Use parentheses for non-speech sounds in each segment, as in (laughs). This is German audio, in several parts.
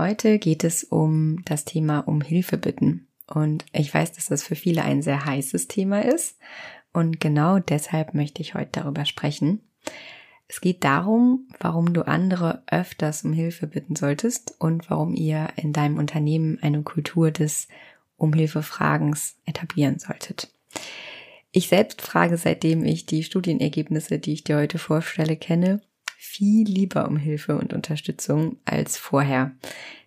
Heute geht es um das Thema um Hilfe bitten. Und ich weiß, dass das für viele ein sehr heißes Thema ist. Und genau deshalb möchte ich heute darüber sprechen. Es geht darum, warum du andere öfters um Hilfe bitten solltest und warum ihr in deinem Unternehmen eine Kultur des um Hilfe Fragens etablieren solltet. Ich selbst frage, seitdem ich die Studienergebnisse, die ich dir heute vorstelle, kenne, viel lieber um Hilfe und Unterstützung als vorher.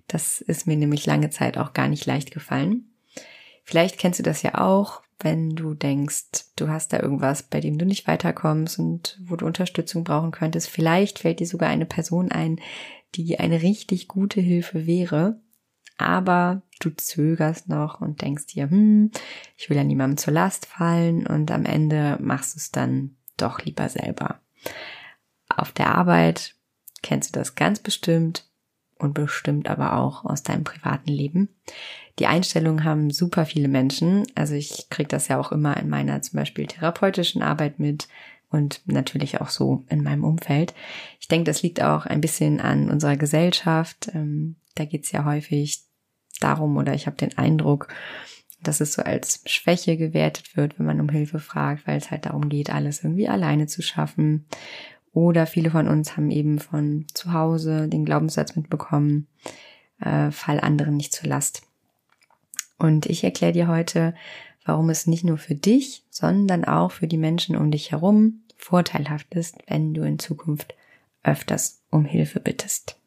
Das ist mir nämlich lange Zeit auch gar nicht leicht gefallen. Vielleicht kennst du das ja auch, wenn du denkst, du hast da irgendwas, bei dem du nicht weiterkommst und wo du Unterstützung brauchen könntest. Vielleicht fällt dir sogar eine Person ein, die eine richtig gute Hilfe wäre, aber du zögerst noch und denkst dir, hm, ich will ja niemandem zur Last fallen und am Ende machst du es dann doch lieber selber. Auf der Arbeit kennst du das ganz bestimmt und bestimmt aber auch aus deinem privaten Leben. Die Einstellung haben super viele Menschen. Also ich kriege das ja auch immer in meiner zum Beispiel therapeutischen Arbeit mit und natürlich auch so in meinem Umfeld. Ich denke, das liegt auch ein bisschen an unserer Gesellschaft. Ähm, da geht es ja häufig darum oder ich habe den Eindruck, dass es so als Schwäche gewertet wird, wenn man um Hilfe fragt, weil es halt darum geht, alles irgendwie alleine zu schaffen. Oder viele von uns haben eben von zu Hause den Glaubenssatz mitbekommen, äh, fall anderen nicht zur Last. Und ich erkläre dir heute, warum es nicht nur für dich, sondern auch für die Menschen um dich herum vorteilhaft ist, wenn du in Zukunft öfters um Hilfe bittest.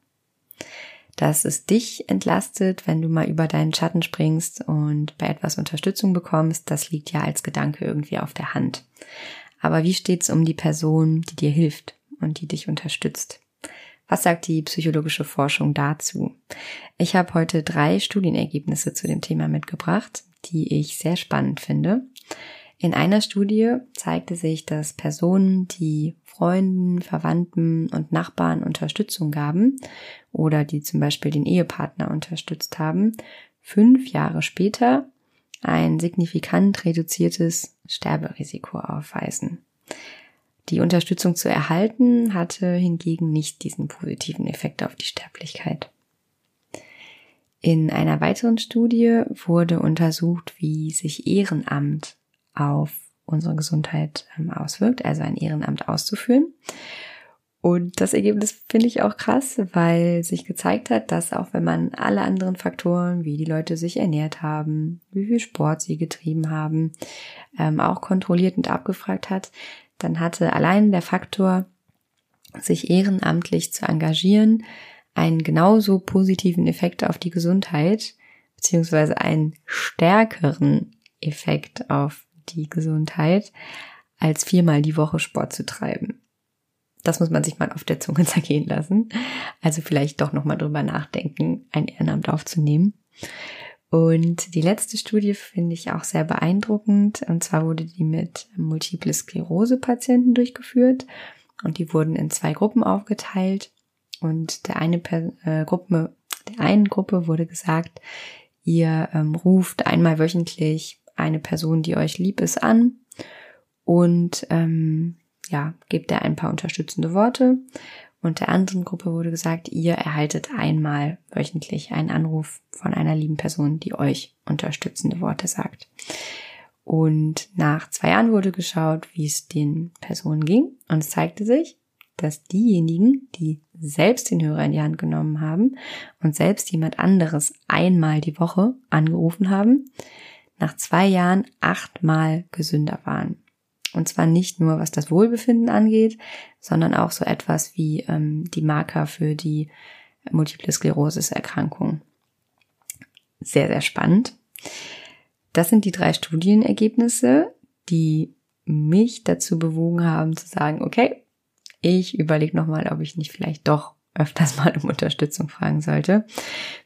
Dass es dich entlastet, wenn du mal über deinen Schatten springst und bei etwas Unterstützung bekommst, das liegt ja als Gedanke irgendwie auf der Hand. Aber wie steht's um die Person, die dir hilft und die dich unterstützt? Was sagt die psychologische Forschung dazu? Ich habe heute drei Studienergebnisse zu dem Thema mitgebracht, die ich sehr spannend finde. In einer Studie zeigte sich, dass Personen, die Freunden, Verwandten und Nachbarn Unterstützung gaben oder die zum Beispiel den Ehepartner unterstützt haben, fünf Jahre später ein signifikant reduziertes Sterberisiko aufweisen. Die Unterstützung zu erhalten hatte hingegen nicht diesen positiven Effekt auf die Sterblichkeit. In einer weiteren Studie wurde untersucht, wie sich Ehrenamt auf unsere Gesundheit ähm, auswirkt, also ein Ehrenamt auszuführen. Und das Ergebnis finde ich auch krass, weil sich gezeigt hat, dass auch wenn man alle anderen Faktoren, wie die Leute sich ernährt haben, wie viel Sport sie getrieben haben, ähm, auch kontrolliert und abgefragt hat, dann hatte allein der Faktor, sich ehrenamtlich zu engagieren, einen genauso positiven Effekt auf die Gesundheit, beziehungsweise einen stärkeren Effekt auf die Gesundheit, als viermal die Woche Sport zu treiben. Das muss man sich mal auf der Zunge (laughs) zergehen lassen. Also vielleicht doch nochmal drüber nachdenken, ein Ehrenamt aufzunehmen. Und die letzte Studie finde ich auch sehr beeindruckend. Und zwar wurde die mit Multiple Sklerose Patienten durchgeführt. Und die wurden in zwei Gruppen aufgeteilt. Und der eine äh, Gruppe, der einen Gruppe wurde gesagt, ihr ähm, ruft einmal wöchentlich eine Person, die euch lieb ist, an und ähm, ja, gebt ihr ein paar unterstützende Worte. Und der anderen Gruppe wurde gesagt, ihr erhaltet einmal wöchentlich einen Anruf von einer lieben Person, die euch unterstützende Worte sagt. Und nach zwei Jahren wurde geschaut, wie es den Personen ging. Und es zeigte sich, dass diejenigen, die selbst den Hörer in die Hand genommen haben und selbst jemand anderes einmal die Woche angerufen haben, nach zwei Jahren achtmal gesünder waren. Und zwar nicht nur, was das Wohlbefinden angeht, sondern auch so etwas wie ähm, die Marker für die Multiple Sklerosis-Erkrankung. Sehr, sehr spannend. Das sind die drei Studienergebnisse, die mich dazu bewogen haben zu sagen, okay, ich überlege nochmal, ob ich nicht vielleicht doch öfters mal um Unterstützung fragen sollte.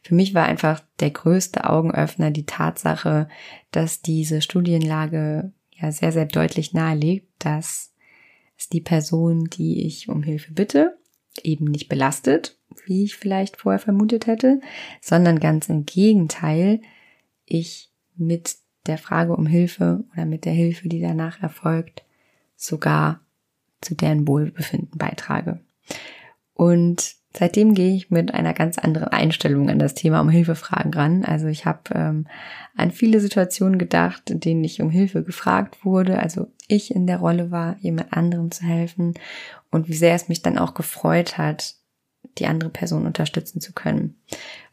Für mich war einfach der größte Augenöffner die Tatsache, dass diese Studienlage ja sehr, sehr deutlich nahelegt, dass es die Person, die ich um Hilfe bitte, eben nicht belastet, wie ich vielleicht vorher vermutet hätte, sondern ganz im Gegenteil, ich mit der Frage um Hilfe oder mit der Hilfe, die danach erfolgt, sogar zu deren Wohlbefinden beitrage. Und seitdem gehe ich mit einer ganz anderen Einstellung an das Thema um Hilfefragen ran. Also ich habe ähm, an viele Situationen gedacht, in denen ich um Hilfe gefragt wurde. Also ich in der Rolle war, jemand anderem zu helfen und wie sehr es mich dann auch gefreut hat, die andere Person unterstützen zu können.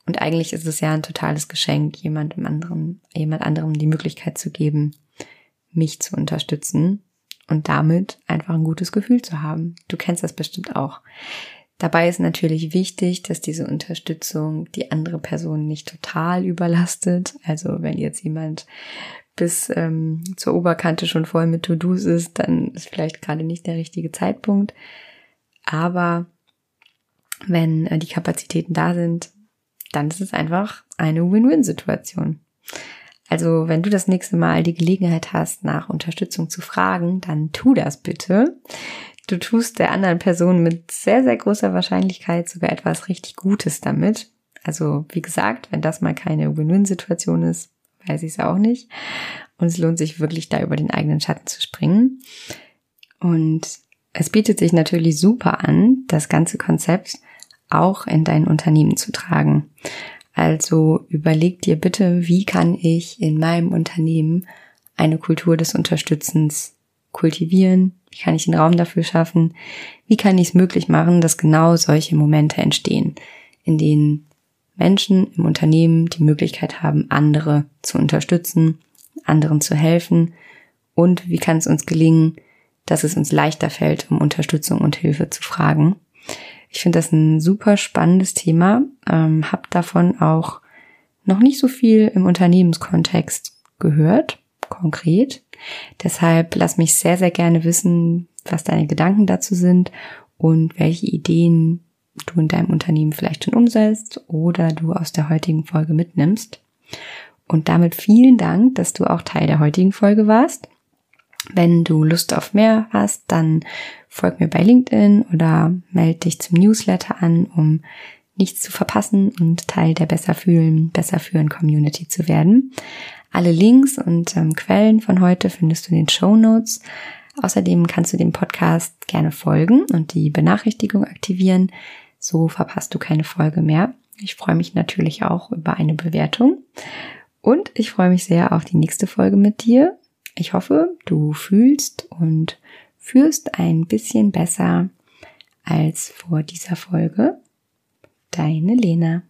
Und eigentlich ist es ja ein totales Geschenk, jemandem anderen, jemand anderem die Möglichkeit zu geben, mich zu unterstützen und damit einfach ein gutes Gefühl zu haben. Du kennst das bestimmt auch. Dabei ist natürlich wichtig, dass diese Unterstützung die andere Person nicht total überlastet. Also wenn jetzt jemand bis ähm, zur Oberkante schon voll mit To-Dos ist, dann ist vielleicht gerade nicht der richtige Zeitpunkt. Aber wenn äh, die Kapazitäten da sind, dann ist es einfach eine Win-Win-Situation. Also wenn du das nächste Mal die Gelegenheit hast, nach Unterstützung zu fragen, dann tu das bitte. Du tust der anderen Person mit sehr, sehr großer Wahrscheinlichkeit sogar etwas richtig Gutes damit. Also wie gesagt, wenn das mal keine Win-Win-Situation ist, weiß ich es auch nicht. Und es lohnt sich wirklich da über den eigenen Schatten zu springen. Und es bietet sich natürlich super an, das ganze Konzept auch in dein Unternehmen zu tragen. Also überleg dir bitte, wie kann ich in meinem Unternehmen eine Kultur des Unterstützens kultivieren? Wie kann ich den Raum dafür schaffen? Wie kann ich es möglich machen, dass genau solche Momente entstehen, in denen Menschen im Unternehmen die Möglichkeit haben, andere zu unterstützen, anderen zu helfen? Und wie kann es uns gelingen, dass es uns leichter fällt, um Unterstützung und Hilfe zu fragen? Ich finde das ein super spannendes Thema, ähm, habe davon auch noch nicht so viel im Unternehmenskontext gehört, konkret. Deshalb lass mich sehr, sehr gerne wissen, was deine Gedanken dazu sind und welche Ideen du in deinem Unternehmen vielleicht schon umsetzt oder du aus der heutigen Folge mitnimmst. Und damit vielen Dank, dass du auch Teil der heutigen Folge warst. Wenn du Lust auf mehr hast, dann folg mir bei LinkedIn oder melde dich zum Newsletter an, um nichts zu verpassen und Teil der Besser fühlen, besser führen Community zu werden. Alle Links und ähm, Quellen von heute findest du in den Show Notes. Außerdem kannst du dem Podcast gerne folgen und die Benachrichtigung aktivieren. So verpasst du keine Folge mehr. Ich freue mich natürlich auch über eine Bewertung. Und ich freue mich sehr auf die nächste Folge mit dir. Ich hoffe, du fühlst und führst ein bisschen besser als vor dieser Folge. Deine Lena.